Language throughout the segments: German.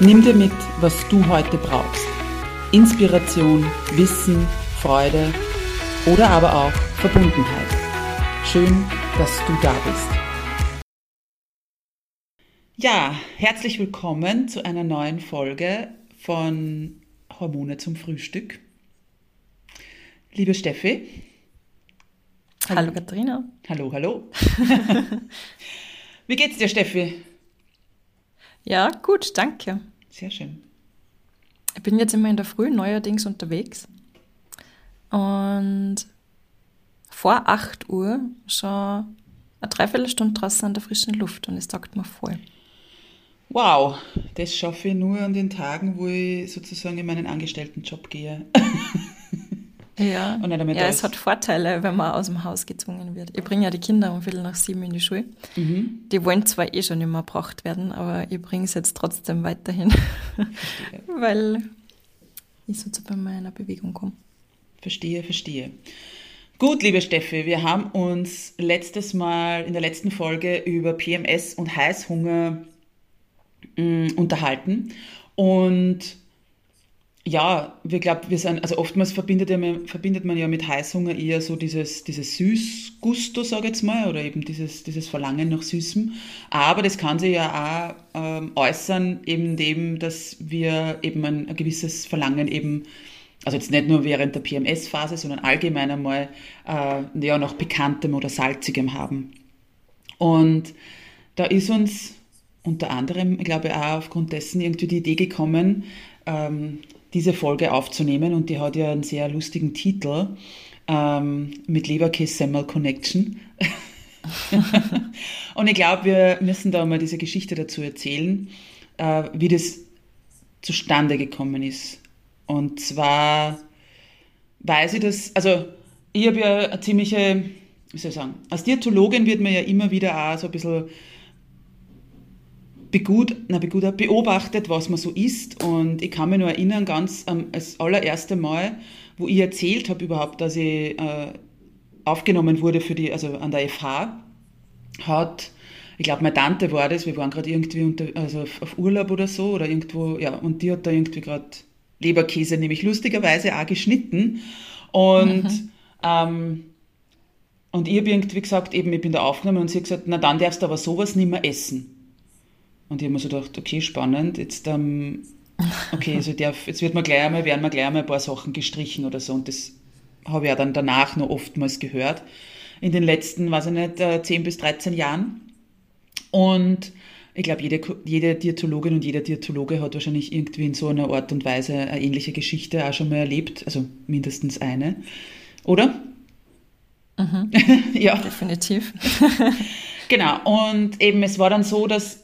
Nimm dir mit, was du heute brauchst. Inspiration, Wissen, Freude oder aber auch Verbundenheit. Schön, dass du da bist. Ja, herzlich willkommen zu einer neuen Folge von Hormone zum Frühstück. Liebe Steffi. Hallo Katharina. Hallo, hallo. Wie geht's dir, Steffi? Ja, gut, danke. Sehr schön. Ich bin jetzt immer in der Früh neuerdings unterwegs und vor 8 Uhr schon eine Dreiviertelstunde draußen an der frischen Luft und es taugt mir voll. Wow, das schaffe ich nur an den Tagen, wo ich sozusagen in meinen Angestelltenjob gehe. Ja, ja es hat Vorteile, wenn man aus dem Haus gezwungen wird. Ich bringe ja die Kinder um Viertel nach sieben in die Schule. Mhm. Die wollen zwar eh schon immer gebracht werden, aber ich bringe es jetzt trotzdem weiterhin, weil ich so bei meiner Bewegung komme. Verstehe, verstehe. Gut, liebe Steffi, wir haben uns letztes Mal in der letzten Folge über PMS und Heißhunger mh, mm, unterhalten und ja, wir glauben, wir sind, also oftmals verbindet, ja, verbindet man ja mit Heißhunger eher so dieses, dieses Süßgusto, sage ich jetzt mal, oder eben dieses, dieses Verlangen nach Süßem. Aber das kann sich ja auch ähm, äußern, eben dem, dass wir eben ein, ein, gewisses Verlangen eben, also jetzt nicht nur während der PMS-Phase, sondern allgemein einmal äh, ja, nach Bekanntem oder Salzigem haben. Und da ist uns unter anderem, ich glaube auch aufgrund dessen irgendwie die Idee gekommen, ähm, diese Folge aufzunehmen und die hat ja einen sehr lustigen Titel ähm, mit Leberkäse Semmel Connection. und ich glaube, wir müssen da mal diese Geschichte dazu erzählen, äh, wie das zustande gekommen ist. Und zwar weiß ich das, also ich habe ja eine ziemliche, wie soll ich sagen, als Diätologin wird man ja immer wieder auch so ein bisschen begut, na, begut, beobachtet, was man so isst. Und ich kann mich nur erinnern, ganz ähm, das allererste Mal, wo ich erzählt habe überhaupt, dass ich äh, aufgenommen wurde für die, also an der FH, hat, ich glaube, meine Tante war das, wir waren gerade irgendwie unter, also auf Urlaub oder so oder irgendwo, ja, und die hat da irgendwie gerade Leberkäse, nämlich lustigerweise auch geschnitten. Und mhm. ähm, und ich habe irgendwie gesagt, eben, ich bin da aufgenommen und sie hat gesagt, na dann darfst du aber sowas nicht mehr essen. Und ich habe mir so gedacht, okay, spannend, jetzt, ähm, okay, also darf, jetzt wird man gleich einmal, werden mir gleich einmal ein paar Sachen gestrichen oder so. Und das habe ich ja dann danach noch oftmals gehört. In den letzten, weiß ich nicht, 10 äh, bis 13 Jahren. Und ich glaube, jede, jede Diätologin und jeder Diätologe hat wahrscheinlich irgendwie in so einer Art und Weise eine ähnliche Geschichte auch schon mal erlebt. Also mindestens eine. Oder? Mhm. ja. Definitiv. genau. Und eben, es war dann so, dass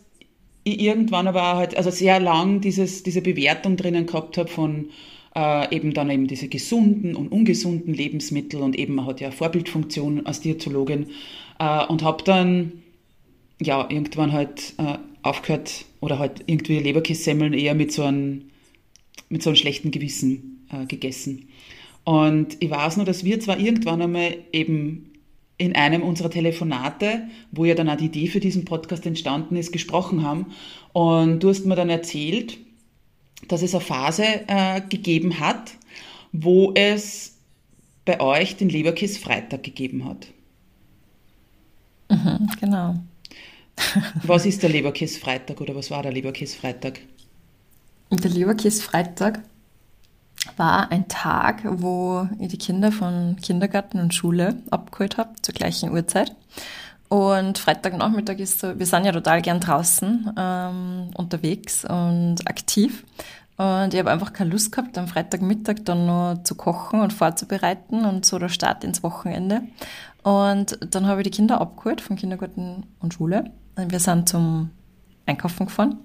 ich irgendwann aber halt, also sehr lang dieses, diese Bewertung drinnen gehabt habe von äh, eben dann eben diese gesunden und ungesunden Lebensmittel und eben man hat ja Vorbildfunktion als Diätologin äh, und habe dann ja irgendwann halt äh, aufgehört oder halt irgendwie Leberkässemmeln eher mit so einem mit so einem schlechten Gewissen äh, gegessen. Und ich weiß nur, dass wir zwar irgendwann einmal eben in einem unserer Telefonate, wo ja dann auch die Idee für diesen Podcast entstanden ist, gesprochen haben. Und du hast mir dann erzählt, dass es eine Phase äh, gegeben hat, wo es bei euch den Leberkäse-Freitag gegeben hat. Mhm, genau. was ist der Leberkäse-Freitag oder was war der Leberkäse-Freitag? Der Leberkäse-Freitag war ein Tag, wo ich die Kinder von Kindergarten und Schule abgeholt habe, zur gleichen Uhrzeit. Und Freitagnachmittag ist so, wir sind ja total gern draußen ähm, unterwegs und aktiv. Und ich habe einfach keine Lust gehabt, am Freitagmittag dann nur zu kochen und vorzubereiten und so der Start ins Wochenende. Und dann habe ich die Kinder abgeholt von Kindergarten und Schule. Und wir sind zum Einkaufen gefahren.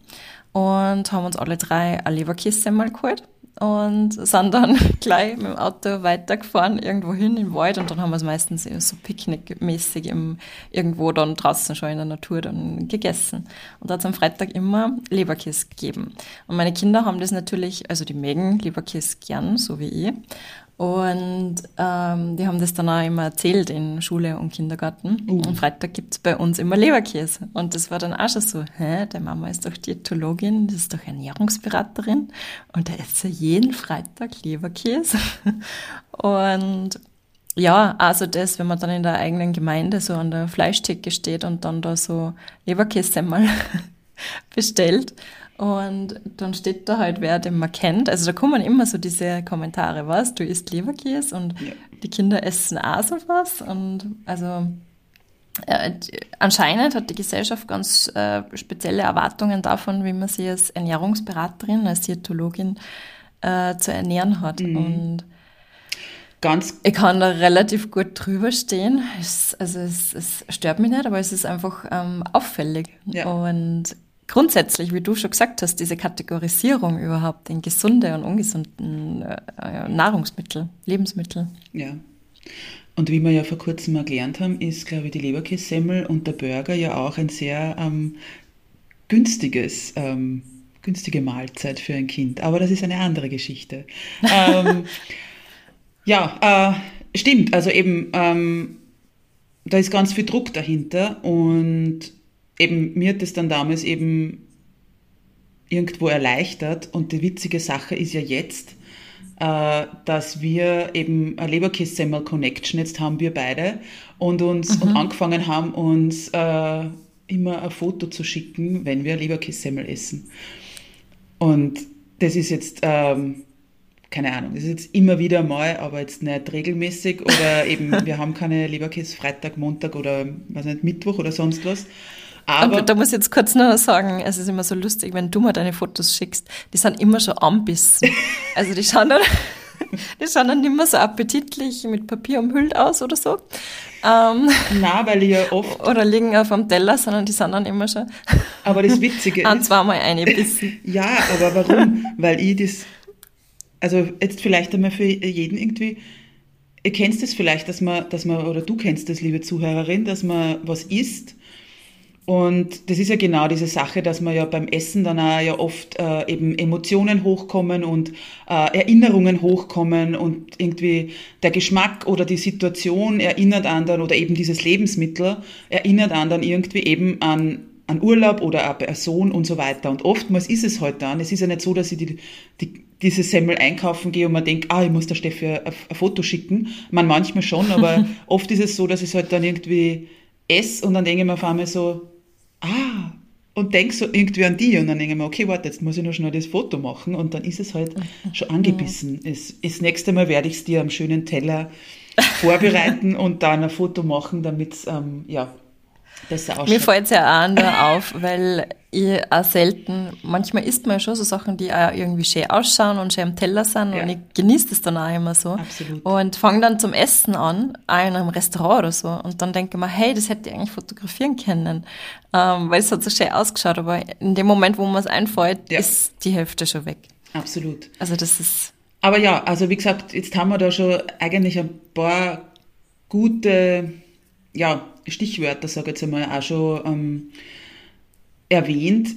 und haben uns alle drei ein Leberkässemmel geholt und sind dann gleich mit dem Auto weitergefahren, irgendwo hin im Wald und dann haben wir es meistens so picknickmäßig im, irgendwo dann draußen schon in der Natur dann gegessen. Und da hat es am Freitag immer Leberkäse gegeben. Und meine Kinder haben das natürlich, also die mögen Leberkäse gern, so wie ich. Und ähm, die haben das dann auch immer erzählt in Schule und Kindergarten. Uh. Am Freitag gibt's bei uns immer Leberkäse. Und das war dann auch schon so, hä, der Mama ist doch Diätologin, das ist doch Ernährungsberaterin und da isst sie jeden Freitag Leberkäse. und ja, also das, wenn man dann in der eigenen Gemeinde so an der Fleischtheke steht und dann da so Leberkäse mal bestellt, und dann steht da halt, wer den man kennt. Also da kommen immer so diese Kommentare, was, du isst Leberkäse und ja. die Kinder essen auch sowas. Und also äh, anscheinend hat die Gesellschaft ganz äh, spezielle Erwartungen davon, wie man sich als Ernährungsberaterin, als Diätologin äh, zu ernähren hat. Mhm. Und Ganz ich kann da relativ gut drüber stehen. Es, also es, es stört mich nicht, aber es ist einfach ähm, auffällig. Ja. Und grundsätzlich, wie du schon gesagt hast, diese Kategorisierung überhaupt in gesunde und ungesunden äh, Nahrungsmittel, Lebensmittel. Ja. Und wie wir ja vor kurzem mal gelernt haben, ist, glaube ich, die Leberkässemmel und der Burger ja auch ein sehr ähm, günstiges, ähm, günstige Mahlzeit für ein Kind. Aber das ist eine andere Geschichte. ähm, ja, äh, stimmt. Also eben, ähm, da ist ganz viel Druck dahinter und eben, mir hat das dann damals eben irgendwo erleichtert und die witzige Sache ist ja jetzt, äh, dass wir eben eine Leberkässemmel Connection jetzt haben wir beide und uns mhm. und angefangen haben uns äh, immer ein Foto zu schicken, wenn wir Leberkässemmel essen. Und das ist jetzt ähm, keine Ahnung, das ist jetzt immer wieder mal, aber jetzt nicht regelmäßig oder eben wir haben keine Leberkäse Freitag, Montag oder was nicht Mittwoch oder sonst was. Aber da muss ich jetzt kurz noch sagen, es ist immer so lustig, wenn du mir deine Fotos schickst, die sind immer schon anbissen. Also die schauen dann, die schauen dann nicht mehr so appetitlich mit Papier umhüllt aus oder so. Ähm, Nein, weil ich ja oft... Oder liegen auf dem Teller, sondern die sind dann immer schon... Aber das Witzige ist... Ein, zweimal eingebissen. ja, aber warum? weil ich das... Also jetzt vielleicht einmal für jeden irgendwie... Ihr kennt es vielleicht, dass man, dass man, oder du kennst das, liebe Zuhörerin, dass man was isst und das ist ja genau diese Sache, dass man ja beim Essen dann auch ja oft äh, eben Emotionen hochkommen und äh, Erinnerungen hochkommen und irgendwie der Geschmack oder die Situation erinnert an dann oder eben dieses Lebensmittel erinnert an dann irgendwie eben an an Urlaub oder eine Person und so weiter. Und oftmals ist es halt dann, es ist ja nicht so, dass ich die, die, diese Semmel einkaufen gehe und man denkt, ah, ich muss der Steffi ein, ein Foto schicken. Man manchmal schon, aber oft ist es so, dass ich es halt dann irgendwie esse und dann denke ich mir auf einmal so, ah, und denk so irgendwie an die und dann denke ich mir, okay, warte, jetzt muss ich noch schnell das Foto machen und dann ist es halt schon angebissen. Ja. Das, nächste Mal werde ich es dir am schönen Teller vorbereiten und dann ein Foto machen, damit es ähm, ja. Mir fällt es ja auch nur auf, weil ich auch selten, manchmal isst man ja schon so Sachen, die auch irgendwie schön ausschauen und schön am Teller sind ja. und ich genieße das dann auch immer so. Absolut. Und fange dann zum Essen an, auch in einem Restaurant oder so und dann denke ich mir, hey, das hätte ich eigentlich fotografieren können, ähm, weil es hat so schön ausgeschaut, aber in dem Moment, wo man es einfällt, ja. ist die Hälfte schon weg. Absolut. Also das ist... Aber ja, also wie gesagt, jetzt haben wir da schon eigentlich ein paar gute ja, Stichwörter, sage ich jetzt einmal, auch schon ähm, erwähnt.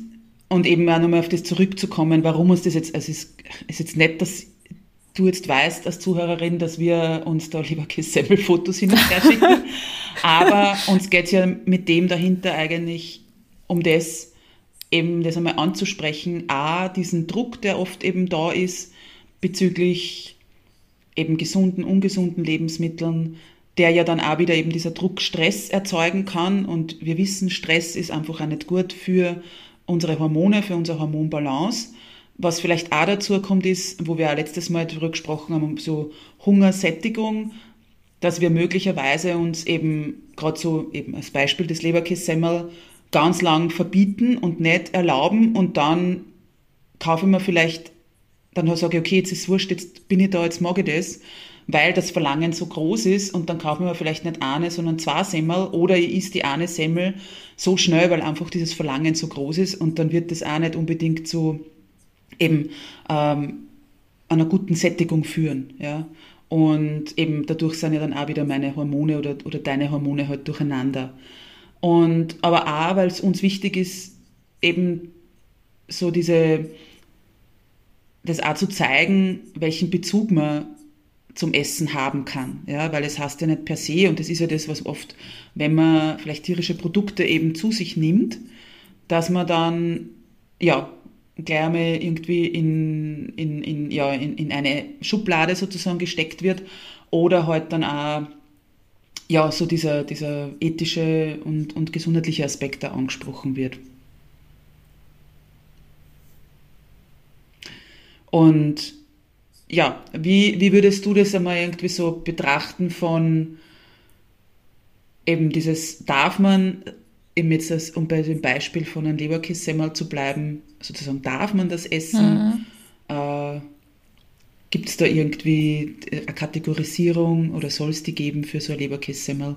Und eben auch nochmal auf das zurückzukommen, warum uns das jetzt, also es ist jetzt nicht, dass du jetzt weißt als Zuhörerin, dass wir uns da lieber Kessel-Fotos hin und her schicken, aber uns geht es ja mit dem dahinter eigentlich um das, eben das einmal anzusprechen, a, diesen Druck, der oft eben da ist bezüglich eben gesunden, ungesunden Lebensmitteln, der ja dann auch wieder eben dieser Druck Stress erzeugen kann. Und wir wissen, Stress ist einfach auch nicht gut für unsere Hormone, für unsere Hormonbalance. Was vielleicht auch dazu kommt, ist, wo wir auch letztes Mal darüber gesprochen haben, so Hungersättigung, dass wir möglicherweise uns eben, gerade so eben als Beispiel des Leberkässemmel, ganz lang verbieten und nicht erlauben und dann kaufe ich mir vielleicht, dann sage ich, okay, jetzt ist es wurscht, jetzt bin ich da, jetzt mag ich das weil das Verlangen so groß ist und dann kaufen wir vielleicht nicht eine, sondern zwei Semmel oder ich isst die eine Semmel so schnell, weil einfach dieses Verlangen so groß ist und dann wird das auch nicht unbedingt zu eben ähm, einer guten Sättigung führen. Ja? Und eben dadurch sind ja dann auch wieder meine Hormone oder, oder deine Hormone halt durcheinander. Und aber auch, weil es uns wichtig ist, eben so diese, das auch zu zeigen, welchen Bezug man zum Essen haben kann. Ja, weil es heißt ja nicht per se, und das ist ja das, was oft, wenn man vielleicht tierische Produkte eben zu sich nimmt, dass man dann, ja, gleich einmal irgendwie in, in, in, ja, in, in eine Schublade sozusagen gesteckt wird oder halt dann auch ja, so dieser, dieser ethische und, und gesundheitliche Aspekt da angesprochen wird. Und ja, wie, wie würdest du das einmal irgendwie so betrachten von eben dieses, darf man eben jetzt, das, um bei dem Beispiel von einem Leberkässemmel zu bleiben, sozusagen, darf man das essen? Mhm. Äh, Gibt es da irgendwie eine Kategorisierung oder soll es die geben für so ein Leberkässemmel?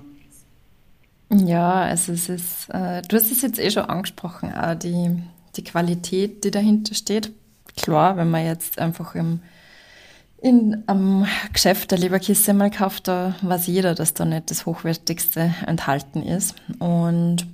Ja, also es ist, äh, du hast es jetzt eh schon angesprochen, auch die, die Qualität, die dahinter steht. Klar, wenn man jetzt einfach im, in, am Geschäft der Leberkässemmel kauft, da weiß jeder, dass da nicht das Hochwertigste enthalten ist. Und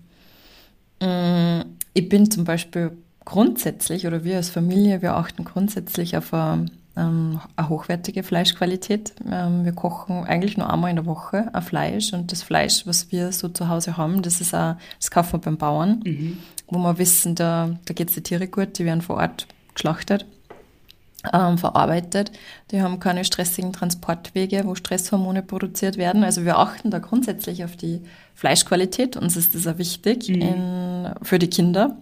mh, mm, ich bin zum Beispiel grundsätzlich, oder wir als Familie, wir achten grundsätzlich auf eine ähm, eine hochwertige Fleischqualität. Ähm, wir kochen eigentlich nur einmal in der Woche ein Fleisch und das Fleisch, was wir so zu Hause haben, das ist auch, das kaufen wir beim Bauern, mhm. wo wir wissen, da, da geht es den Tiere gut, die werden vor Ort geschlachtet. Ähm, verarbeitet. Die haben keine stressigen Transportwege, wo Stresshormone produziert werden. Also wir achten da grundsätzlich auf die Fleischqualität. Uns ist das auch wichtig mhm. in, für die Kinder.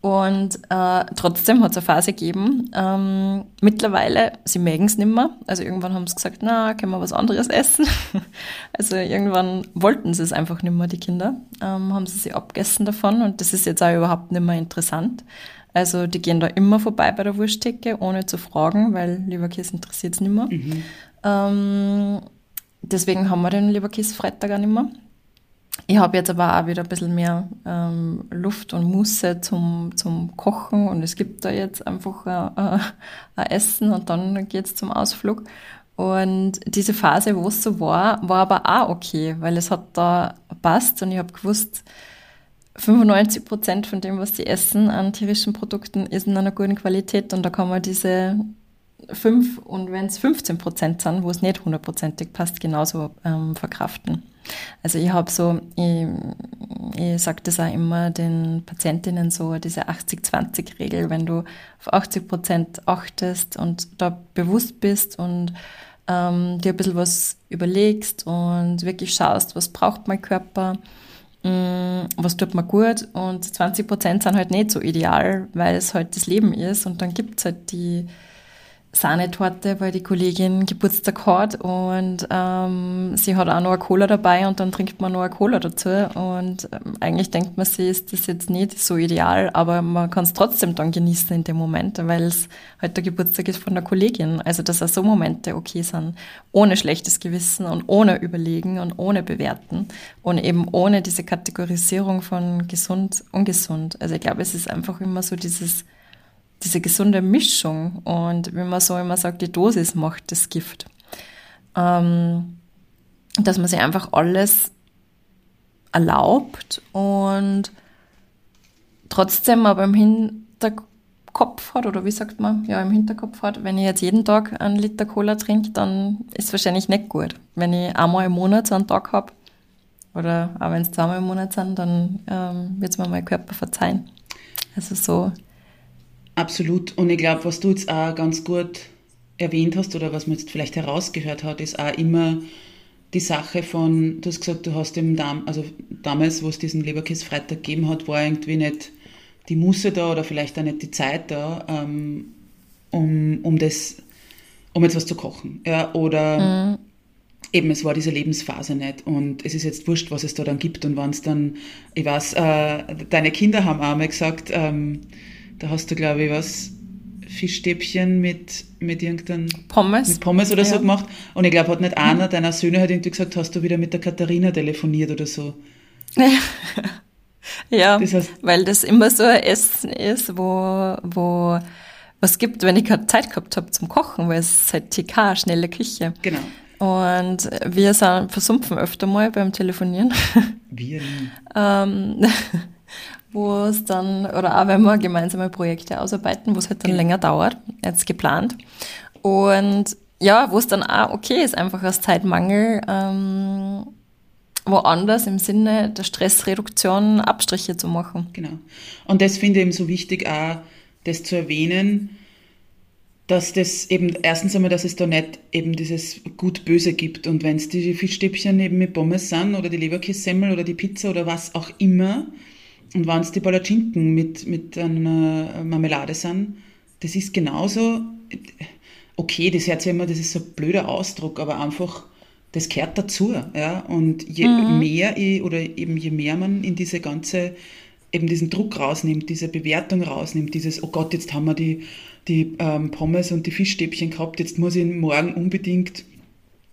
Und äh, trotzdem hat es eine Phase gegeben. Ähm, mittlerweile, sie mögen es nicht mehr. Also irgendwann haben sie gesagt, na, können wir was anderes essen. also irgendwann wollten sie es einfach nicht mehr, die Kinder. Ähm, haben sie sich abgegessen davon und das ist jetzt auch überhaupt nicht mehr interessant. Also die gehen da immer vorbei bei der Wursttheke, ohne zu fragen, weil Leberkäse interessiert es nicht mehr. Mhm. Ähm, deswegen haben wir den Leberkäse-Freitag auch nicht mehr. Ich habe jetzt aber auch wieder ein bisschen mehr ähm, Luft und Muße zum, zum Kochen und es gibt da jetzt einfach äh, ein Essen und dann geht's zum Ausflug. Und diese Phase, wo es so war, war aber auch okay, weil es hat da passt und ich habe gewusst, 95 Prozent von dem, was die essen an tierischen Produkten, ist in einer guten Qualität und da kann man diese 5 und wenn es 15 Prozent sind, wo es nicht hundertprozentig passt, genauso ähm, verkraften. Also ich habe so, ich, ich sage das auch immer den Patientinnen so, diese 80-20-Regel, wenn du auf 80 Prozent achtest und da bewusst bist und ähm, dir ein bisschen was überlegst und wirklich schaust, was braucht mein Körper, was tut mir gut? Und 20 Prozent sind halt nicht so ideal, weil es halt das Leben ist. Und dann gibt es halt die Sahnetorte, weil die Kollegin Geburtstag hat und ähm, sie hat auch noch eine Cola dabei und dann trinkt man noch eine Cola dazu und ähm, eigentlich denkt man sich, ist das jetzt nicht so ideal, aber man kann es trotzdem dann genießen in dem Moment, weil es halt der Geburtstag ist von der Kollegin. Also dass auch so Momente okay sind, ohne schlechtes Gewissen und ohne Überlegen und ohne Bewerten und eben ohne diese Kategorisierung von gesund, ungesund. Also ich glaube, es ist einfach immer so dieses diese gesunde Mischung und wie man so immer sagt, die Dosis macht das Gift. Ähm, dass man sich einfach alles erlaubt und trotzdem aber im Hinterkopf hat, oder wie sagt man, ja, im Hinterkopf hat, wenn ich jetzt jeden Tag einen Liter Cola trinke, dann ist es wahrscheinlich nicht gut. Wenn ich einmal im Monat so einen Tag habe, oder auch wenn es zweimal im Monat sind, dann ähm, wird es mir mein Körper verzeihen. Also so Absolut. Und ich glaube, was du jetzt auch ganz gut erwähnt hast oder was man jetzt vielleicht herausgehört hat, ist auch immer die Sache von, du hast gesagt, du hast im Dam also damals, wo es diesen Leberkäse-Freitag gegeben hat, war irgendwie nicht die Musse da oder vielleicht auch nicht die Zeit da, ähm, um, um das, um jetzt was zu kochen. Ja, oder mhm. eben, es war diese Lebensphase nicht. Und es ist jetzt wurscht, was es da dann gibt. Und wenn es dann, ich weiß, äh, deine Kinder haben auch mal gesagt, ähm, da hast du, glaube ich, was, Fischstäbchen mit, mit irgendeinem Pommes. mit Pommes oder so Ja. gemacht. Und ich glaube, hat nicht einer deiner Söhne hat irgendwie gesagt, hast du wieder mit der Katharina telefoniert oder so. Ja, Das heißt- weil das immer so ein Essen ist, wo, wo was gibt, wenn ich keine Zeit gehabt habe zum Kochen, weil es ist halt TK, schnelle Küche. Genau. Und wir sind versumpfen öfter mal beim Telefonieren, Wir ähm, wo es dann, oder auch wenn wir gemeinsame Projekte ausarbeiten, wo es halt dann Genau. länger dauert, als geplant. Und ja, wo es dann auch okay ist, einfach aus Zeitmangel ähm, woanders im Sinne der Stressreduktion Abstriche zu machen. Genau. Und das finde ich eben so wichtig, auch das zu erwähnen, dass das eben, erstens einmal, dass es da nicht eben dieses Gut-Böse gibt. Und wenn es die Fischstäbchen eben mit Pommes sind oder die Leberkässemmel oder die Pizza oder was auch immer, und wenn es die Palatschinken mit, mit einer Marmelade sind, das ist genauso, okay, das hört sich immer, das ist so ein blöder Ausdruck, aber einfach, das gehört dazu. Ja? Und je mehr ich, oder eben je mehr man in diese ganze, eben diesen Druck rausnimmt, diese Bewertung rausnimmt, dieses, oh Gott, jetzt haben wir die, die ähm, Pommes und die Fischstäbchen gehabt, jetzt muss ich morgen unbedingt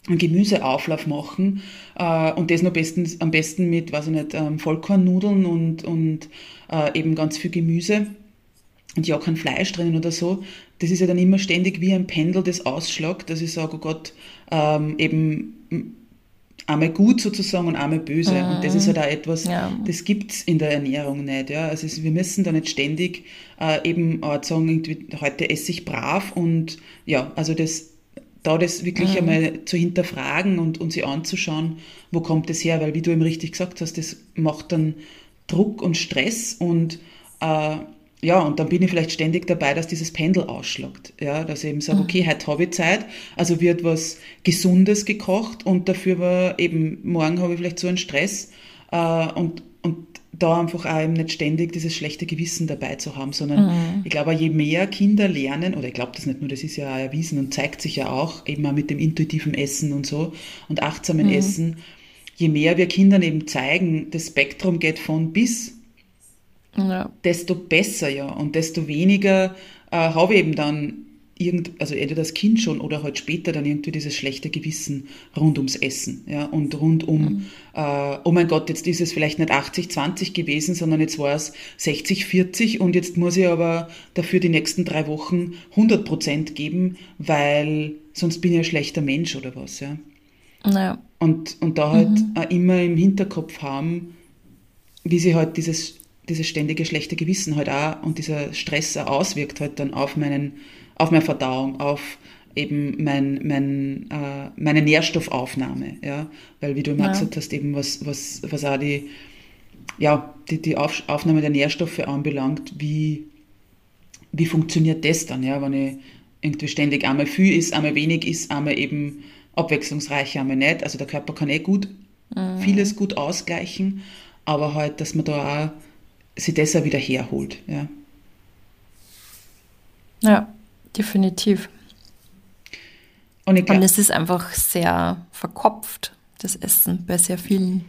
einen Gemüseauflauf machen äh, und das noch bestens, am besten mit, weiß ich nicht, ähm, Vollkornnudeln und, und äh, eben ganz viel Gemüse und ja kein Fleisch drinnen oder so. Das ist ja dann immer ständig wie ein Pendel, das ausschlagt, dass ich sage, oh Gott, ähm, eben einmal gut sozusagen und einmal böse. Und das ist halt auch etwas, Ja. das gibt's in der Ernährung nicht. Ja? Also wir müssen da nicht ständig äh, eben auch sagen, irgendwie, heute esse ich brav und ja, also das da das wirklich einmal zu hinterfragen und, und sich anzuschauen, wo kommt das her, weil wie du eben richtig gesagt hast, das macht dann Druck und Stress und äh, ja, und dann bin ich vielleicht ständig dabei, dass dieses Pendel ausschlagt. Ja, dass ich eben sage, okay, heute habe ich Zeit, also wird was Gesundes gekocht und dafür war eben, morgen habe ich vielleicht so einen Stress äh, und, und da einfach auch eben nicht ständig dieses schlechte Gewissen dabei zu haben, sondern ich glaube, je mehr Kinder lernen, oder ich glaube das nicht nur, das ist ja auch erwiesen und zeigt sich ja auch eben auch mit dem intuitiven Essen und so und achtsamen Essen, je mehr wir Kindern eben zeigen, das Spektrum geht von bis, Ja. desto besser ja. Und desto weniger äh, habe ich eben dann irgend, also entweder das Kind schon oder halt später dann irgendwie dieses schlechte Gewissen rund ums Essen, ja, und rund um, äh, oh mein Gott, jetzt ist es vielleicht nicht 80-20 gewesen, sondern jetzt war es 60-40 und jetzt muss ich aber dafür die nächsten drei Wochen 100 Prozent geben, weil sonst bin ich ein schlechter Mensch oder was, ja. Ja. Und, und da halt auch immer im Hinterkopf haben, wie sich halt dieses, dieses ständige schlechte Gewissen halt auch und dieser Stress auch auswirkt halt dann auf meinen, auf meine Verdauung, auf eben mein, mein, äh, meine Nährstoffaufnahme, ja, weil wie du immer Ja. gesagt hast, eben was, was, was auch die, ja, die, die Auf, Aufnahme der Nährstoffe anbelangt, wie, wie funktioniert das dann, ja, wenn ich irgendwie ständig einmal viel ist, einmal wenig ist, einmal eben abwechslungsreich, einmal nicht. Also der Körper kann eh gut vieles gut ausgleichen, aber halt, dass man da auch sich das auch wieder herholt, ja. ja, definitiv. Und ich Und glaube, es ist einfach sehr verkopft, das Essen bei sehr vielen.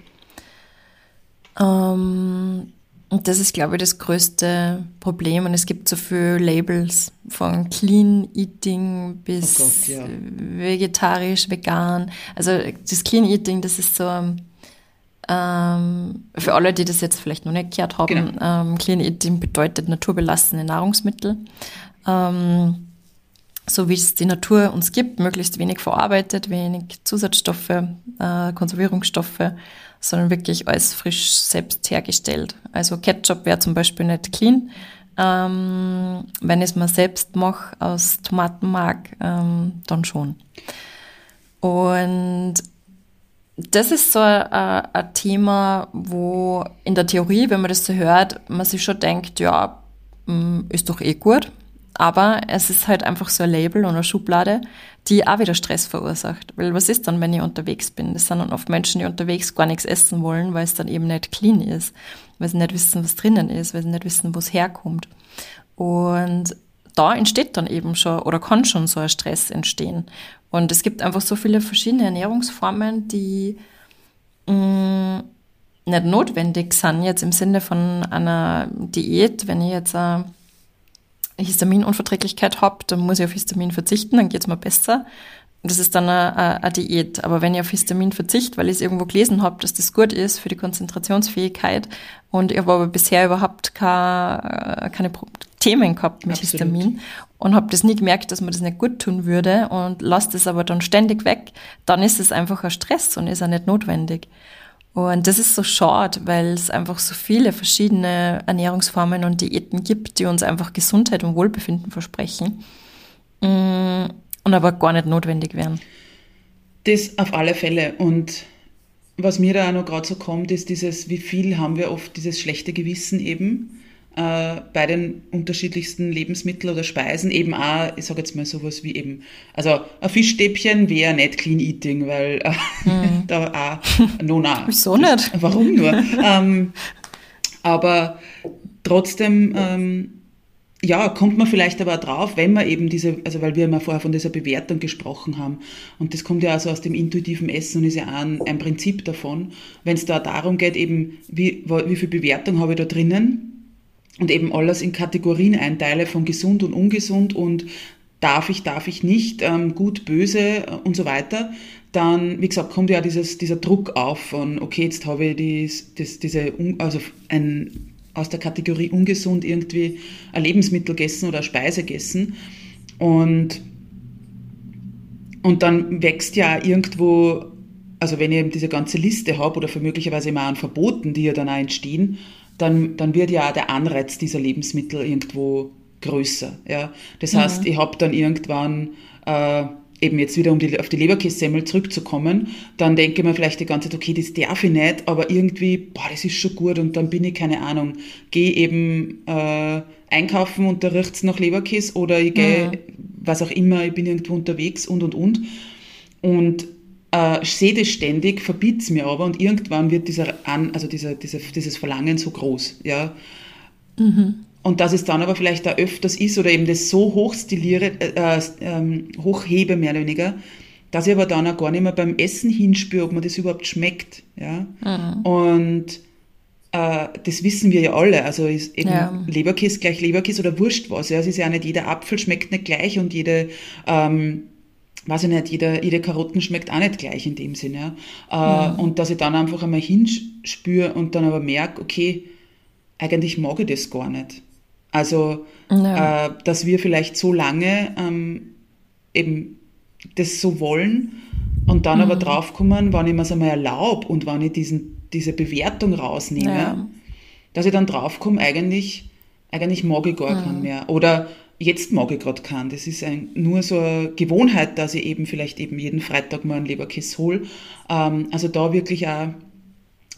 Ähm, und das ist, glaube ich, das größte Problem. Und es gibt so viele Labels von Clean Eating bis Oh Gott, ja. vegetarisch, vegan. Also das Clean Eating, das ist so ähm, für alle, die das jetzt vielleicht noch nicht gehört haben. Genau. Ähm, Clean Eating bedeutet naturbelassene Nahrungsmittel. Ähm, so wie es die Natur uns gibt, möglichst wenig verarbeitet, wenig Zusatzstoffe, äh, Konservierungsstoffe, sondern wirklich alles frisch selbst hergestellt. Also Ketchup wäre zum Beispiel nicht clean. Ähm, wenn ich es mal selbst mache aus Tomatenmark, ähm, dann schon. Und das ist so ein, ein Thema, wo in der Theorie, wenn man das so hört, man sich schon denkt, ja, mm, ist doch eh gut. Aber es ist halt einfach so ein Label und eine Schublade, die auch wieder Stress verursacht. Weil was ist dann, wenn ich unterwegs bin? Das sind dann oft Menschen, die unterwegs gar nichts essen wollen, weil es dann eben nicht clean ist, weil sie nicht wissen, was drinnen ist, weil sie nicht wissen, wo es herkommt. Und da entsteht dann eben schon oder kann schon so ein Stress entstehen. Und es gibt einfach so viele verschiedene Ernährungsformen, die mh, nicht notwendig sind, jetzt im Sinne von einer Diät, wenn ich jetzt äh, Histaminunverträglichkeit habe, dann muss ich auf Histamin verzichten, dann geht's mir besser. Das ist dann eine, eine Diät. Aber wenn ich auf Histamin verzichte, weil ich es irgendwo gelesen habe, dass das gut ist für die Konzentrationsfähigkeit und ich habe aber bisher überhaupt keine, keine Themen gehabt mit Absolut. Histamin und habe das nie gemerkt, dass man das nicht gut tun würde und lasse das aber dann ständig weg, dann ist es einfach ein Stress und ist auch nicht notwendig. Und das ist so schade, weil es einfach so viele verschiedene Ernährungsformen und Diäten gibt, die uns einfach Gesundheit und Wohlbefinden versprechen mm, und aber gar nicht notwendig wären. Das auf alle Fälle. Und was mir da auch noch gerade so kommt, ist dieses, wie viel haben wir oft dieses schlechte Gewissen eben äh, bei den unterschiedlichsten Lebensmitteln oder Speisen. Eben auch, ich sage jetzt mal sowas wie eben, also ein Fischstäbchen wäre nicht Clean Eating, weil äh, hm. da auch, no, na. Wieso nicht? Warum nur? ähm, aber trotzdem, ähm, ja, kommt man vielleicht aber drauf, wenn man eben diese, also weil wir mal vorher von dieser Bewertung gesprochen haben. Und das kommt ja also aus dem intuitiven Essen und ist ja auch ein, ein Prinzip davon, wenn es da darum geht, eben wie, wie viel Bewertung habe ich da drinnen und eben alles in Kategorien einteile von gesund und ungesund und darf ich, darf ich nicht, ähm, gut, böse äh, und so weiter, dann, wie gesagt, kommt ja dieses, dieser Druck auf von, okay, jetzt habe ich dies, das, diese, also ein aus der Kategorie ungesund irgendwie ein Lebensmittel gegessen oder eine Speise gegessen. Und, und dann wächst ja irgendwo, also wenn ich eben diese ganze Liste habe oder für möglicherweise immer an Verboten, die ja dann auch entstehen, dann, dann wird ja auch der Anreiz dieser Lebensmittel irgendwo größer. Ja? Das heißt, ich habe dann irgendwann äh, eben jetzt wieder um die, auf die Leberkässemmel zurückzukommen, dann denke ich mir vielleicht die ganze Zeit, okay, das darf ich nicht, aber irgendwie, boah, das ist schon gut und dann bin ich, keine Ahnung, gehe eben äh, einkaufen und da riecht es nach Leberkäse oder ich gehe, mhm. was auch immer, ich bin irgendwo unterwegs und und und. Und äh, sehe das ständig, verbiete es mir aber und irgendwann wird dieser An, also dieser, dieser, dieses Verlangen so groß. Ja. Mhm. Und dass es dann aber vielleicht da öfters ist oder eben das so hochstiliere, äh, äh, hochhebe, mehr oder weniger, dass ich aber dann auch gar nicht mehr beim Essen hinspüre, ob mir das überhaupt schmeckt. Ja? Mhm. Und äh, das wissen wir ja alle. Also ist eben ja. Leberkäse gleich Leberkäse oder Wurst was. Ja? Es ist ja nicht jeder Apfel schmeckt nicht gleich und jede, ähm, weiß ich nicht, jede, jede Karotten schmeckt auch nicht gleich in dem Sinne. Ja? Äh, mhm. Und dass ich dann einfach einmal hinspüre und dann aber merke, okay, eigentlich mag ich das gar nicht. Also, ja. äh, dass wir vielleicht so lange ähm, eben das so wollen und dann mhm. aber draufkommen, wann ich mir es einmal erlaube und wann ich diesen, diese Bewertung rausnehme, ja. dass ich dann draufkomme, eigentlich, eigentlich mag ich gar mhm. keinen mehr. Oder jetzt mag ich gerade keinen. Das ist ein, nur so eine Gewohnheit, dass ich eben vielleicht eben jeden Freitag mal einen Leberkäse hole. Ähm, also da wirklich auch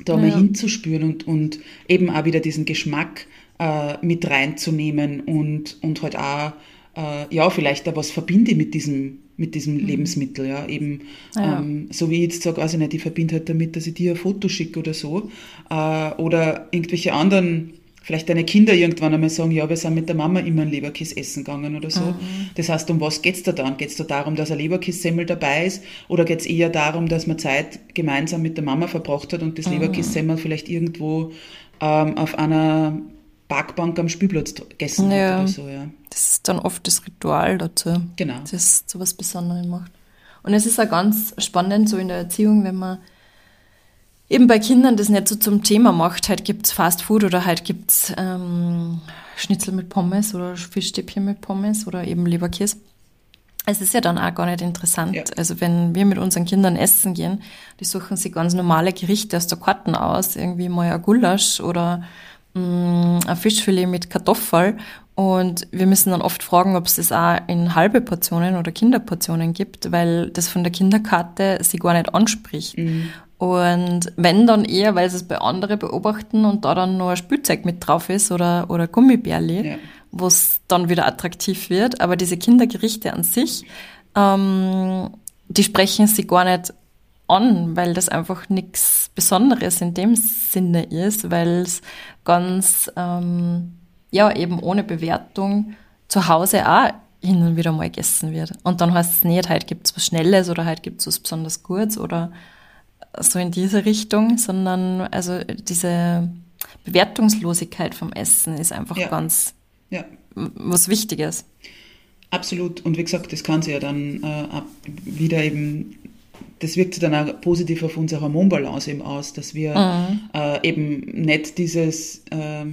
da ja. mal hinzuspüren und, und eben auch wieder diesen Geschmack äh, mit reinzunehmen und, und halt auch, äh, ja, vielleicht da was verbinde mit diesem, mit diesem mhm. Lebensmittel, ja, eben, ja. Ähm, so wie ich jetzt sage, also nicht, ich verbinde halt damit, dass ich dir ein Foto schicke oder so, äh, oder irgendwelche anderen, vielleicht deine Kinder irgendwann einmal sagen, ja, wir sind mit der Mama immer ein Leberkäse essen gegangen oder so. Mhm. Das heißt, um was geht's da dann? Geht's da darum, dass ein Leberkässemmel dabei ist? Oder geht's eher darum, dass man Zeit gemeinsam mit der Mama verbracht hat und das mhm. Leberkässemmel vielleicht irgendwo ähm, auf einer Parkbank am Spielplatz gegessen ja, hat oder so, ja. Das ist dann oft das Ritual dazu, genau. das zu was Besonderem macht. Und es ist auch ganz spannend so in der Erziehung, wenn man eben bei Kindern das nicht so zum Thema macht. Halt gibt's Fast Food oder halt gibt's ähm, Schnitzel mit Pommes oder Fischstäbchen mit Pommes oder eben Leberkäse. Es ist ja dann auch gar nicht interessant. Ja. Also wenn wir mit unseren Kindern essen gehen, die suchen sich ganz normale Gerichte aus der Karten aus, irgendwie mal ein Gulasch oder Mm, ein Fischfilet mit Kartoffel und wir müssen dann oft fragen, ob es das auch in halbe Portionen oder Kinderportionen gibt, weil das von der Kinderkarte sie gar nicht anspricht. Mhm. Und wenn dann eher, weil sie es bei anderen beobachten und da dann nur ein Spielzeug mit drauf ist oder, oder Gummibärli, ja. wo es dann wieder attraktiv wird. Aber diese Kindergerichte an sich, ähm, die sprechen sie gar nicht an, weil das einfach nichts Besonderes in dem Sinne ist, weil es ganz, ähm, ja, eben ohne Bewertung zu Hause auch hin und wieder mal gegessen wird. Und dann heißt es nicht, heute gibt es was Schnelles oder heute gibt es was besonders Gutes oder so in diese Richtung, sondern also diese Bewertungslosigkeit vom Essen ist einfach ja. ganz ja. was Wichtiges. Absolut. Und wie gesagt, das kann sich ja dann äh, wieder eben, das wirkt sich dann auch positiv auf unsere Hormonbalance eben aus, dass wir mhm. äh, eben nicht dieses, äh,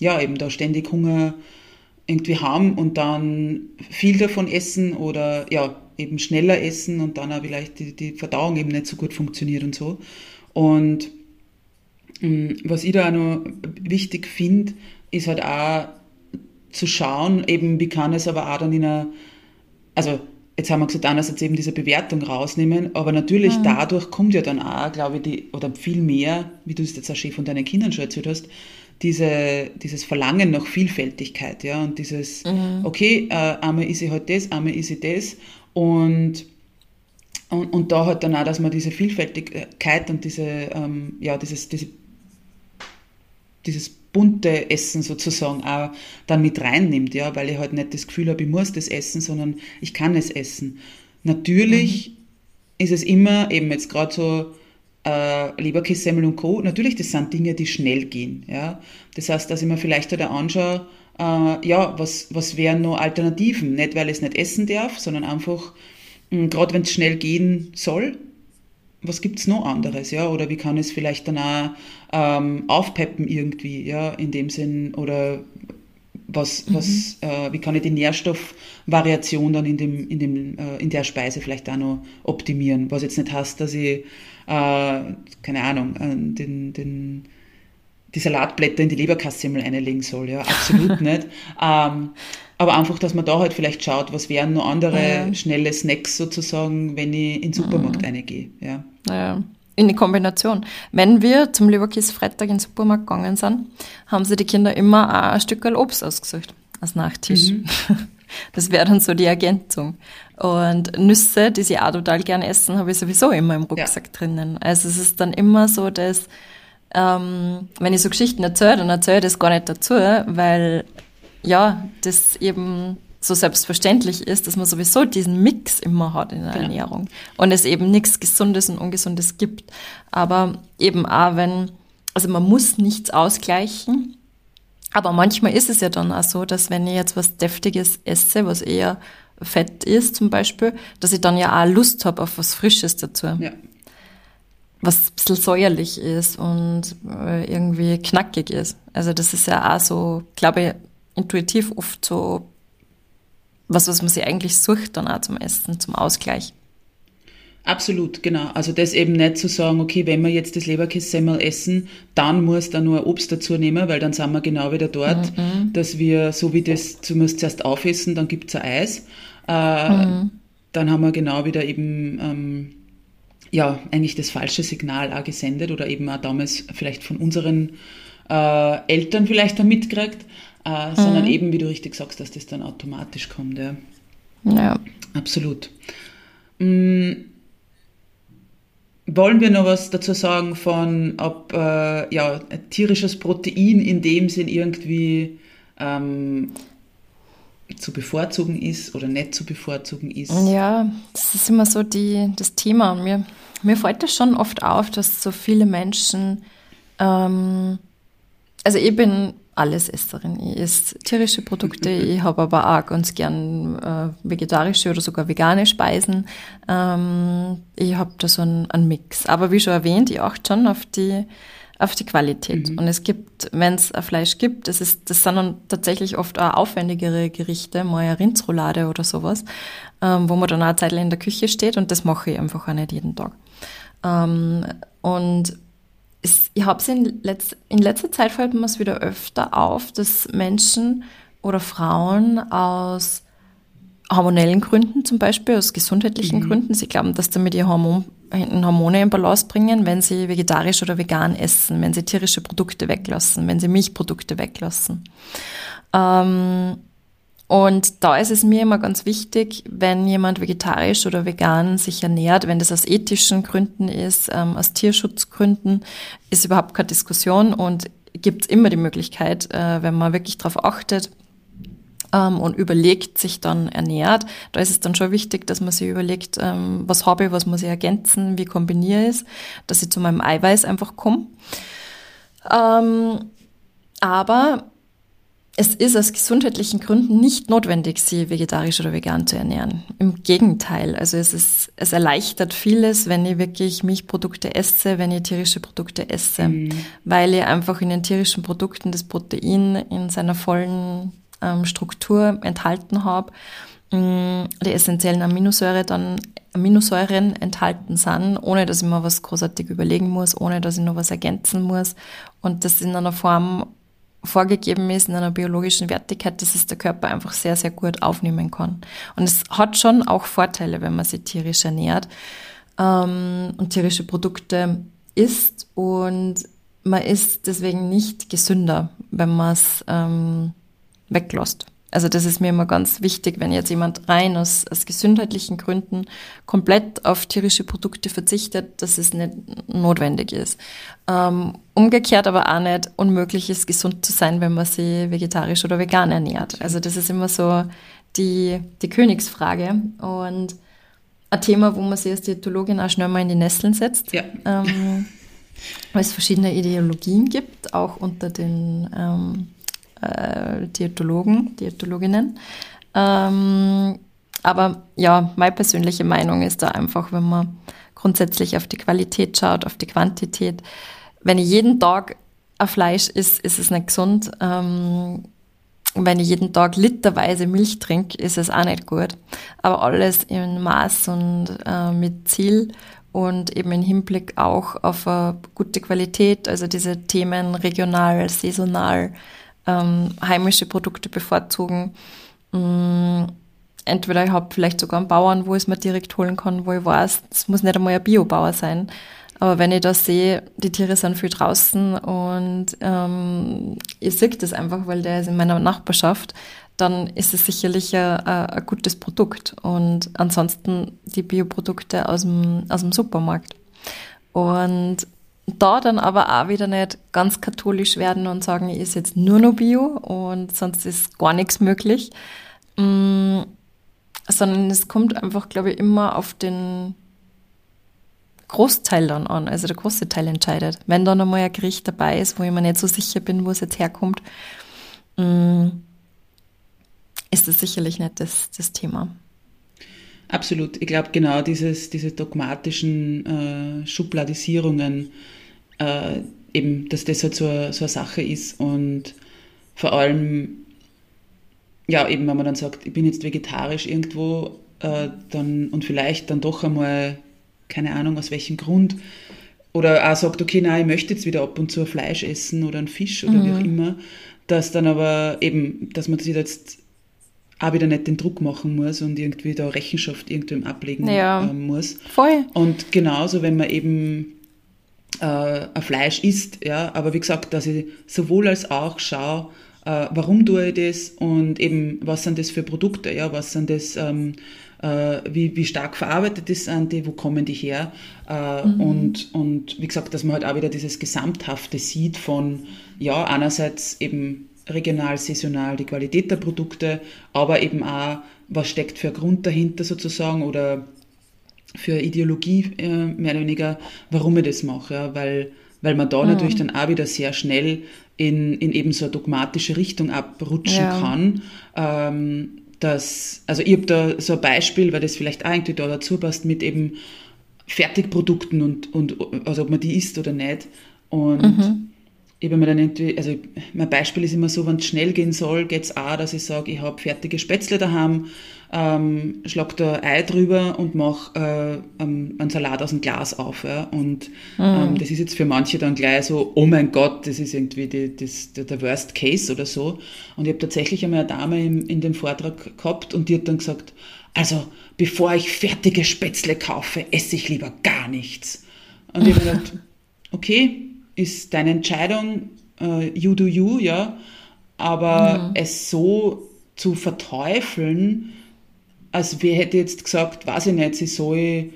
ja, eben da ständig Hunger irgendwie haben und dann viel davon essen oder ja, eben schneller essen und dann auch vielleicht die, die Verdauung eben nicht so gut funktioniert und so. Und ähm, was ich da auch noch wichtig finde, ist halt auch zu schauen, eben wie kann es aber auch dann in einer, also jetzt haben wir gesagt, einerseits eben diese Bewertung rausnehmen, aber natürlich mhm. dadurch kommt ja dann auch, glaube ich, die, oder viel mehr, wie du es jetzt auch schon von deinen Kindern schon erzählt hast, diese, dieses Verlangen nach Vielfältigkeit, ja, und dieses, mhm. okay, äh, einmal ist ich halt das, einmal ist ich das und, und, und da halt dann auch, dass man diese Vielfältigkeit und diese, ähm, ja, dieses, diese, dieses bunte Essen sozusagen auch dann mit reinnimmt, ja, weil ich halt nicht das Gefühl habe, ich muss das essen, sondern ich kann es essen. Natürlich mhm. ist es immer, eben jetzt gerade so äh, Leberkässemmel und Co., natürlich, das sind Dinge, die schnell gehen. Ja? Das heißt, dass ich mir vielleicht da anschaue, äh, ja, was, was wären noch Alternativen? Nicht, weil ich es nicht essen darf, sondern einfach, hm, gerade wenn es schnell gehen soll, was gibt es noch anderes, ja? Oder wie kann es vielleicht dann auch ähm, aufpeppen irgendwie, ja, in dem Sinn, oder was, mhm. was, äh, wie kann ich die Nährstoffvariation dann in, dem, in, dem, äh, in der Speise vielleicht auch noch optimieren? Was jetzt nicht heißt, dass ich, äh, keine Ahnung, äh, den, den, die Salatblätter in die Leberkassemmel einlegen soll, ja, absolut nicht. Ähm, aber einfach, dass man da halt vielleicht schaut, was wären noch andere ja. schnelle Snacks sozusagen, wenn ich in den Supermarkt mhm. reingehe. Ja. ja. In die Kombination. Wenn wir zum Leberkiss-Freitag in den Supermarkt gegangen sind, haben sie die Kinder immer auch ein Stück Obst ausgesucht als Nachtisch. Mhm. Das wäre dann so die Ergänzung. Und Nüsse, die sie auch total gerne essen, habe ich sowieso immer im Rucksack ja. drinnen. Also es ist dann immer so, dass ähm, wenn ich so Geschichten erzähle, dann erzähle ich das gar nicht dazu, weil ja, das eben so selbstverständlich ist, dass man sowieso diesen Mix immer hat in der genau. Ernährung und es eben nichts Gesundes und Ungesundes gibt. Aber eben auch wenn, also man muss nichts ausgleichen, aber manchmal ist es ja dann auch so, dass wenn ich jetzt was Deftiges esse, was eher Fett ist zum Beispiel, dass ich dann ja auch Lust habe auf was Frisches dazu. Ja. Was ein bisschen säuerlich ist und äh, irgendwie knackig ist. Also das ist ja auch so, glaube ich, intuitiv oft so was, was man sich eigentlich sucht dann auch zum Essen, zum Ausgleich. Absolut, genau. Also das eben nicht zu sagen, okay, wenn wir jetzt das Leberkässemmel essen, dann muss da nur Obst dazu nehmen, weil dann sind wir genau wieder dort, mhm. dass wir, so wie das, du musst zuerst aufessen, dann gibt es ein Eis. Äh, mhm. Dann haben wir genau wieder eben, ähm, ja, eigentlich das falsche Signal auch gesendet oder eben auch damals vielleicht von unseren äh, Eltern vielleicht da mitgekriegt äh, sondern mhm. eben, wie du richtig sagst, dass das dann automatisch kommt. Ja. ja. Absolut. Mhm. Wollen wir noch was dazu sagen von, ob äh, ja, tierisches Protein in dem Sinn irgendwie ähm, zu bevorzugen ist oder nicht zu bevorzugen ist? Ja, das ist immer so die, das Thema. mir, mir fällt das schon oft auf, dass so viele Menschen, ähm, also ich bin Allesesserin. Ich esse tierische Produkte, ich habe aber auch ganz gern äh, vegetarische oder sogar vegane Speisen. Ähm, ich habe da so einen, einen, Mix. Aber wie schon erwähnt, ich achte schon auf die, auf die Qualität. Mhm. Und es gibt, wenn es Fleisch gibt, das, ist, das sind dann tatsächlich oft auch aufwendigere Gerichte, mal eine Rindsroulade oder sowas, ähm, wo man dann auch eine Zeit in der Küche steht und das mache ich einfach auch nicht jeden Tag. Ähm, und es, ich habe es in, letz, in letzter Zeit fällt mir es wieder öfter auf, dass Menschen oder Frauen aus hormonellen Gründen zum Beispiel, aus gesundheitlichen mhm. Gründen, sie glauben, dass damit ihr Hormon, Hormone in Balance bringen, wenn sie vegetarisch oder vegan essen, wenn sie tierische Produkte weglassen, wenn sie Milchprodukte weglassen. Ähm, und da ist es mir immer ganz wichtig, wenn jemand vegetarisch oder vegan sich ernährt, wenn das aus ethischen Gründen ist, ähm, aus Tierschutzgründen, ist überhaupt keine Diskussion und gibt es immer die Möglichkeit, äh, wenn man wirklich darauf achtet, ähm, und überlegt, sich dann ernährt. Da ist es dann schon wichtig, dass man sich überlegt, ähm, was habe ich, was muss ich ergänzen, wie kombiniere ich es, dass ich zu meinem Eiweiß einfach komme. Ähm, aber es ist aus gesundheitlichen Gründen nicht notwendig, sie vegetarisch oder vegan zu ernähren. Im Gegenteil, also es ist, es erleichtert vieles, wenn ich wirklich Milchprodukte esse, wenn ich tierische Produkte esse, mhm. weil ich einfach in den tierischen Produkten das Protein in seiner vollen ähm, Struktur enthalten habe, mm, die essentiellen Aminosäure dann Aminosäuren enthalten sind, ohne dass ich mir was großartig überlegen muss, ohne dass ich noch was ergänzen muss und das in einer Form vorgegeben ist in einer biologischen Wertigkeit, dass es der Körper einfach sehr, sehr gut aufnehmen kann. Und es hat schon auch Vorteile, wenn man sich tierisch ernährt ähm, und tierische Produkte isst und man ist deswegen nicht gesünder, wenn man es ähm, weglässt. Also das ist mir immer ganz wichtig, wenn jetzt jemand rein aus, aus gesundheitlichen Gründen komplett auf tierische Produkte verzichtet, dass es nicht notwendig ist. Ähm, umgekehrt aber auch nicht unmöglich ist, gesund zu sein, wenn man sich vegetarisch oder vegan ernährt. Also das ist immer so die, die Königsfrage und ein Thema, wo man sich als Diätologin auch schnell mal in die Nesseln setzt. Ja. Ähm, weil es verschiedene Ideologien gibt, auch unter den ähm, äh, Diätologen, Diätologinnen. Ähm, aber ja, meine persönliche Meinung ist da einfach, wenn man grundsätzlich auf die Qualität schaut, auf die Quantität. Wenn ich jeden Tag ein Fleisch isst, ist es nicht gesund. Ähm, wenn ich jeden Tag literweise Milch trinke, ist es auch nicht gut. Aber alles in Maß und äh, mit Ziel und eben im Hinblick auch auf eine gute Qualität, also diese Themen regional, saisonal, ähm, heimische Produkte bevorzugen. Ähm, entweder ich habe vielleicht sogar einen Bauern, wo ich es mir direkt holen kann, wo ich weiß, es muss nicht einmal ein Biobauer sein. Aber wenn ich da sehe, die Tiere sind viel draußen und ähm, ich sehe das einfach, weil der ist in meiner Nachbarschaft, dann ist es sicherlich ein, ein gutes Produkt. Und ansonsten die Bioprodukte aus dem, aus dem Supermarkt. Und da dann aber auch wieder nicht ganz katholisch werden und sagen, ich ist jetzt nur noch Bio und sonst ist gar nichts möglich, mm, sondern es kommt einfach, glaube ich, immer auf den Großteil dann an. Also der große Teil entscheidet. Wenn da nochmal ein Gericht dabei ist, wo ich mir nicht so sicher bin, wo es jetzt herkommt, mm, ist das sicherlich nicht das, das Thema. Absolut. Ich glaube, genau dieses, diese dogmatischen äh, Schubladisierungen äh, eben, dass das halt so, eine, so eine Sache ist und vor allem, ja, eben wenn man dann sagt, ich bin jetzt vegetarisch irgendwo äh, dann, und vielleicht dann doch einmal, keine Ahnung aus welchem Grund, oder auch sagt, okay, nein, ich möchte jetzt wieder ab und zu Fleisch essen oder einen Fisch oder mhm. wie auch mhm. immer, dass dann aber eben, dass man sich jetzt auch wieder nicht den Druck machen muss und irgendwie da Rechenschaft irgendwem ablegen ja. äh, muss. Voll. Und genauso, wenn man eben äh, ein Fleisch isst, ja, aber wie gesagt, dass ich sowohl als auch schaue, äh, warum tue ich das und eben, was sind das für Produkte, ja, was sind das, ähm, äh, wie, wie stark verarbeitet das sind die, wo kommen die her? Äh, mhm. und, und wie gesagt, dass man halt auch wieder dieses Gesamthafte sieht von, ja, einerseits eben regional, saisonal die Qualität der Produkte, aber eben auch, was steckt für Grund dahinter sozusagen oder für Ideologie äh, mehr oder weniger, warum ich das mache, ja, weil, weil man da mhm. natürlich dann auch wieder sehr schnell in, in eben so eine dogmatische Richtung abrutschen ja. kann. Ähm, dass, also ich habe da so ein Beispiel, weil das vielleicht auch irgendwie da dazu passt, mit eben Fertigprodukten und, und also ob man die isst oder nicht. Und mhm ich habe mir dann irgendwie, also mein Beispiel ist immer so, wenn es schnell gehen soll, geht es auch, dass ich sage, ich habe fertige Spätzle daheim, ähm, schlag da Ei drüber und mache äh, einen Salat aus dem Glas auf. Ja? Und mhm. ähm, das ist jetzt für manche dann gleich so, oh mein Gott, das ist irgendwie die, das, der Worst Case oder so. Und ich habe tatsächlich einmal eine Dame in, in dem Vortrag gehabt und die hat dann gesagt, also bevor ich fertige Spätzle kaufe, esse ich lieber gar nichts. Und ich habe gedacht, okay, ist deine Entscheidung, äh, you do you, ja. Aber mhm. es so zu verteufeln, als wer hätte jetzt gesagt, weiß ich nicht, sie soll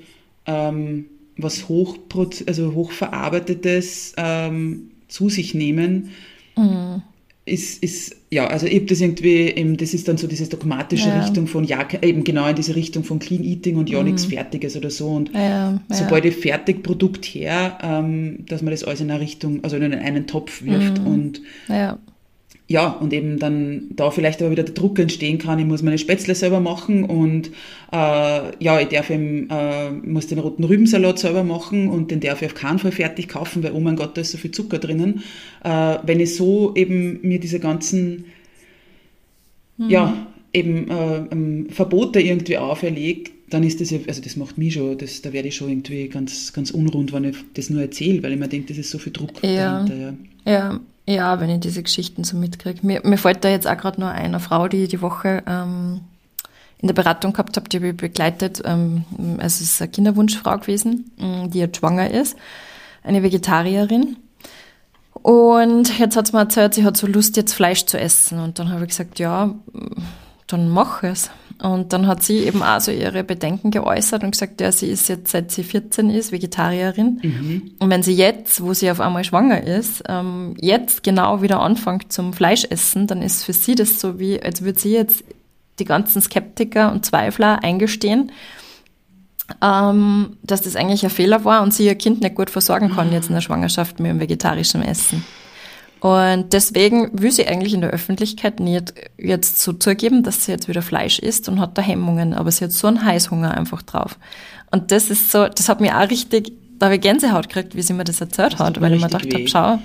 ähm, was hoch, also hochverarbeitetes ähm, zu sich nehmen, mhm ist, ist, ja, also ich habe das irgendwie, eben, das ist dann so diese dogmatische ja. Richtung von, ja, eben genau in diese Richtung von Clean Eating und ja, mhm. nichts Fertiges oder so. Und ja, sobald ich Fertigprodukt her, ähm, dass man das alles in eine Richtung, also in einen Topf wirft. Mhm. Und ja. Ja, und eben dann da vielleicht aber wieder der Druck entstehen kann, ich muss meine Spätzle selber machen und äh, ja, ich darf eben, äh, muss den roten Rübensalat selber machen und den darf ich auf keinen Fall fertig kaufen, weil oh mein Gott, da ist so viel Zucker drinnen. Äh, wenn ich so eben mir diese ganzen, mhm. ja, eben äh, ähm, Verbote irgendwie auferlege, dann ist das ja, also das macht mich schon, das, da werde ich schon irgendwie ganz, ganz unrund, wenn ich das nur erzähle, weil ich mir denke, das ist so viel Druck ja. dahinter. Ja. ja. Ja, wenn ich diese Geschichten so mitkriege. Mir, mir fällt da jetzt auch gerade nur eine Frau, die die Woche ähm, in der Beratung gehabt habe, die mich begleitet. Ähm, es ist eine Kinderwunschfrau gewesen, ähm, die jetzt schwanger ist, eine Vegetarierin. Und jetzt hat sie mir erzählt, sie hat so Lust, jetzt Fleisch zu essen. Und dann habe ich gesagt, ja, dann mach es. Und dann hat sie eben auch so ihre Bedenken geäußert und gesagt, ja, sie ist jetzt seit sie 14 ist, Vegetarierin. Mhm. Und wenn sie jetzt, wo sie auf einmal schwanger ist, ähm, jetzt genau wieder anfängt zum Fleischessen, dann ist für sie das so wie, als würde sie jetzt die ganzen Skeptiker und Zweifler eingestehen, ähm, dass das eigentlich ein Fehler war und sie ihr Kind nicht gut versorgen kann jetzt in der Schwangerschaft mit dem vegetarischen Essen. Und deswegen will sie eigentlich in der Öffentlichkeit nicht jetzt so zugeben, dass sie jetzt wieder Fleisch isst und hat da Hemmungen, aber sie hat so einen Heißhunger einfach drauf. Und das ist so, das hat mir auch richtig, da habe ich Gänsehaut gekriegt, wie sie mir das erzählt das hat, weil ich mir gedacht habe, schau,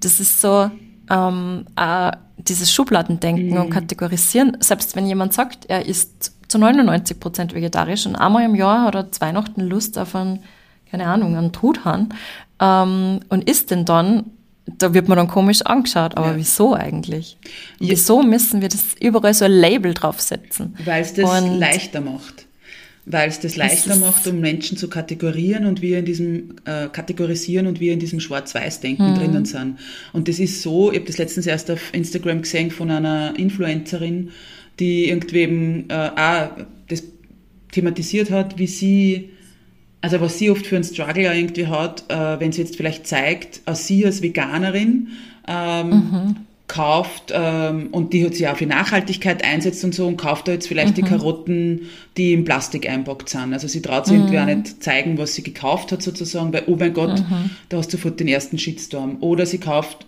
das ist so, ähm, auch dieses Schubladendenken mhm. und Kategorisieren. Selbst wenn jemand sagt, er ist zu 99 Prozent vegetarisch und einmal im Jahr hat er zu Weihnachten Lust auf einen, keine Ahnung, einen Truthahn ähm, und isst den dann, da wird man dann komisch angeschaut. Aber ja. wieso eigentlich? Ja. Wieso müssen wir das überall so ein Label draufsetzen? Weil es das und leichter macht. Weil es das leichter macht, um Menschen zu kategorieren und wir in diesem äh, Kategorisieren und wir in diesem Schwarz-Weiß-Denken mhm. drinnen sind. Und das ist so, ich habe das letztens erst auf Instagram gesehen von einer Influencerin, die irgendwie eben äh, auch das thematisiert hat, wie sie also was sie oft für einen Struggle irgendwie hat, äh, wenn sie jetzt vielleicht zeigt, äh, sie als Veganerin ähm, mhm. kauft ähm, und die hat sich auch für Nachhaltigkeit einsetzt und so und kauft da jetzt vielleicht mhm. die Karotten, die im Plastik einpackt sind. Also sie traut sich mhm. irgendwie auch nicht zeigen, was sie gekauft hat sozusagen, weil oh mein Gott, mhm. da hast du sofort den ersten Shitstorm. Oder sie kauft,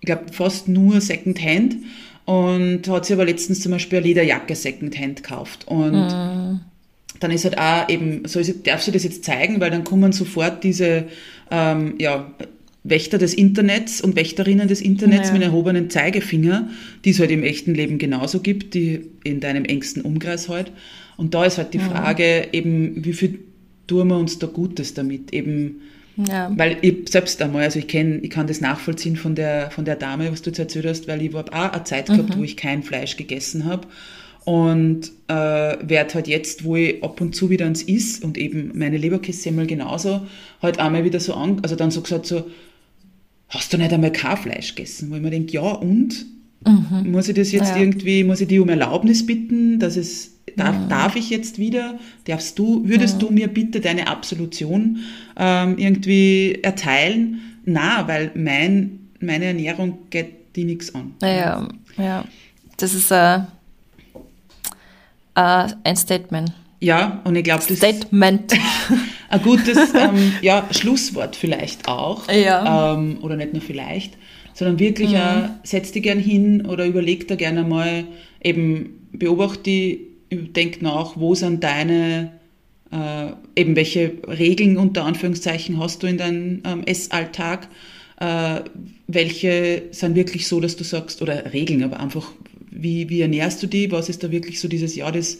ich glaube, fast nur Secondhand und hat sie aber letztens zum Beispiel eine Lederjacke Secondhand gekauft und mhm dann ist halt auch eben, soll sie, darf sie das jetzt zeigen, weil dann kommen sofort diese ähm, ja, Wächter des Internets und Wächterinnen des Internets ja. mit erhobenen Zeigefinger, die es halt im echten Leben genauso gibt, die in deinem engsten Umkreis halt. Und da ist halt die ja. Frage eben, wie viel tun wir uns da Gutes damit? Eben, ja. Weil ich selbst einmal, also ich kenne, ich kann das nachvollziehen von der, von der Dame, was du jetzt erzählt hast, weil ich habe auch eine Zeit gehabt, mhm. wo ich kein Fleisch gegessen habe und äh, werde halt jetzt, wo ich ab und zu wieder ans Is und eben meine Leberkässemmel genauso, halt einmal wieder so an, also dann so gesagt so, hast du nicht einmal kein Fleisch gegessen? Wo ich mir denke, ja und? Mhm. Muss ich das jetzt ja. irgendwie, muss ich die um Erlaubnis bitten, dass es, darf, mhm. darf ich jetzt wieder, darfst du, würdest mhm. du mir bitte deine Absolution ähm, irgendwie erteilen? Na, weil mein, meine Ernährung geht die nichts an. Ja, ja. Das ist äh, Uh, ein Statement. Ja, und ich glaube, das Statement. ein gutes ähm, ja, Schlusswort vielleicht auch. Ja. Ähm, oder nicht nur vielleicht, sondern wirklich, mhm. äh, setz dich gern hin oder überleg da gerne mal, eben beobachte, denk nach, wo sind deine, äh, eben welche Regeln unter Anführungszeichen hast du in deinem ähm, Essalltag, äh, welche sind wirklich so, dass du sagst, oder Regeln, aber einfach, wie, wie ernährst du die? Was ist da wirklich so dieses, ja, das,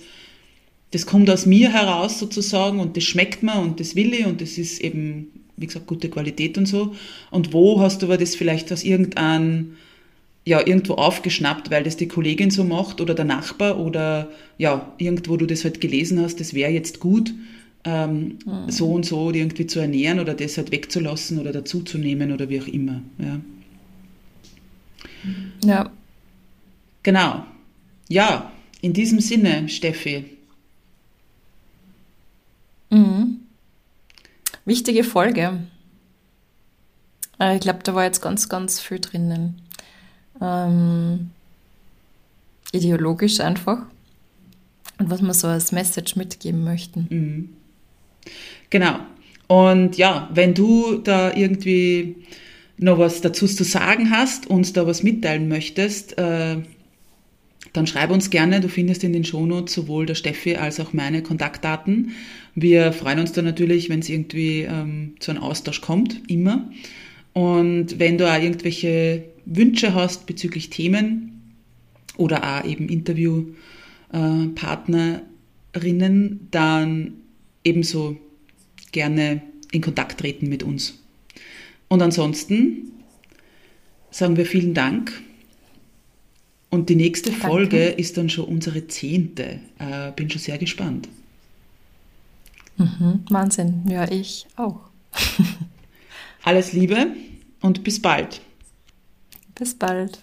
das kommt aus mir heraus sozusagen und das schmeckt mir und das will ich und das ist eben, wie gesagt, gute Qualität und so. Und wo hast du aber das vielleicht aus irgendeinem, ja, irgendwo aufgeschnappt, weil das die Kollegin so macht oder der Nachbar oder ja, irgendwo du das halt gelesen hast, das wäre jetzt gut, ähm, mhm. so und so irgendwie zu ernähren oder das halt wegzulassen oder dazuzunehmen oder wie auch immer. Ja. Ja, Genau. Ja, in diesem Sinne, Steffi. Mhm. Wichtige Folge. Äh, ich glaube, da war jetzt ganz, ganz viel drinnen. Ähm, ideologisch einfach. Und was wir so als Message mitgeben möchten. Mhm. Genau. Und ja, wenn du da irgendwie noch was dazu zu sagen hast, uns da was mitteilen möchtest, äh, dann schreib uns gerne. Du findest in den Shownotes sowohl der Steffi als auch meine Kontaktdaten. Wir freuen uns da natürlich, wenn es irgendwie ähm, zu einem Austausch kommt, immer. Und wenn du auch irgendwelche Wünsche hast bezüglich Themen oder auch eben Interviewpartnerinnen, dann ebenso gerne in Kontakt treten mit uns. Und ansonsten sagen wir vielen Dank. Und die nächste Danke. Folge ist dann schon unsere zehnte. Äh, bin schon sehr gespannt. Mhm, Wahnsinn. Ja, ich auch. Alles Liebe und bis bald. Bis bald.